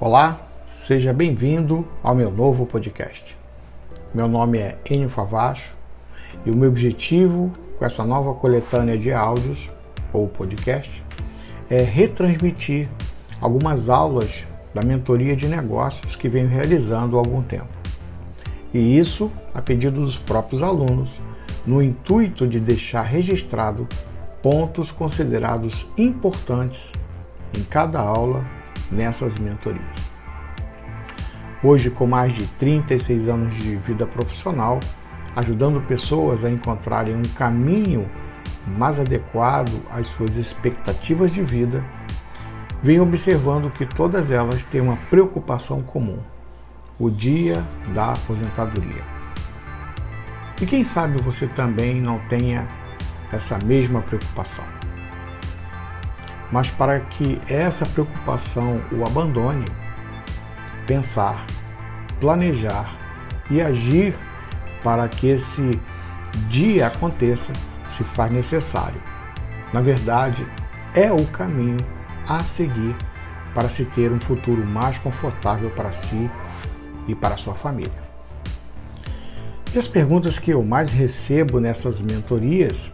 Olá, seja bem-vindo ao meu novo podcast. Meu nome é Enio Favacho e o meu objetivo com essa nova coletânea de áudios ou podcast é retransmitir algumas aulas da mentoria de negócios que venho realizando há algum tempo. E isso a pedido dos próprios alunos, no intuito de deixar registrado pontos considerados importantes em cada aula nessas mentorias. Hoje, com mais de 36 anos de vida profissional, ajudando pessoas a encontrarem um caminho mais adequado às suas expectativas de vida, venho observando que todas elas têm uma preocupação comum: o dia da aposentadoria. E quem sabe você também não tenha essa mesma preocupação. Mas para que essa preocupação o abandone, pensar, planejar e agir para que esse dia aconteça se faz necessário. Na verdade, é o caminho a seguir para se ter um futuro mais confortável para si e para sua família. E as perguntas que eu mais recebo nessas mentorias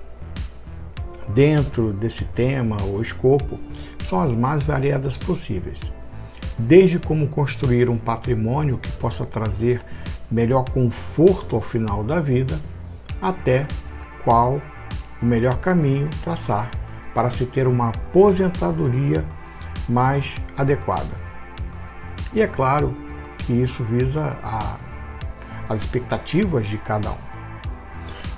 dentro desse tema ou escopo são as mais variadas possíveis. Desde como construir um patrimônio que possa trazer melhor conforto ao final da vida, até qual o melhor caminho traçar para se ter uma aposentadoria mais adequada. E é claro que isso visa a, as expectativas de cada um.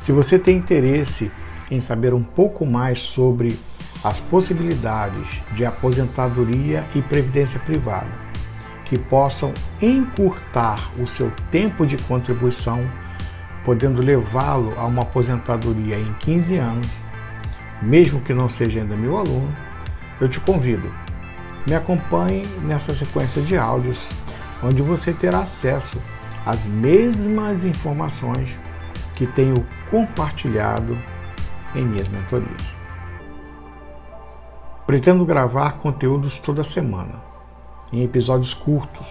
Se você tem interesse em saber um pouco mais sobre as possibilidades de aposentadoria e previdência privada, que possam encurtar o seu tempo de contribuição, podendo levá-lo a uma aposentadoria em 15 anos, mesmo que não seja ainda meu aluno, eu te convido. Me acompanhe nessa sequência de áudios, onde você terá acesso às mesmas informações que tenho compartilhado em minhas mentorias. Pretendo gravar conteúdos toda semana, em episódios curtos,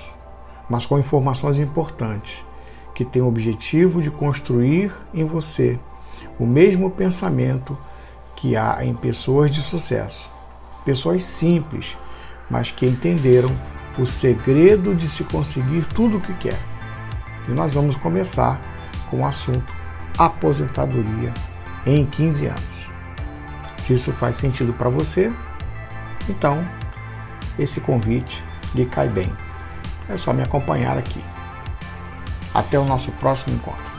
mas com informações importantes, que têm o objetivo de construir em você o mesmo pensamento que há em pessoas de sucesso, pessoas simples, mas que entenderam o segredo de se conseguir tudo o que quer. E nós vamos começar com o assunto aposentadoria em 15 anos. Se isso faz sentido para você, então esse convite lhe cai bem. É só me acompanhar aqui. Até o nosso próximo encontro.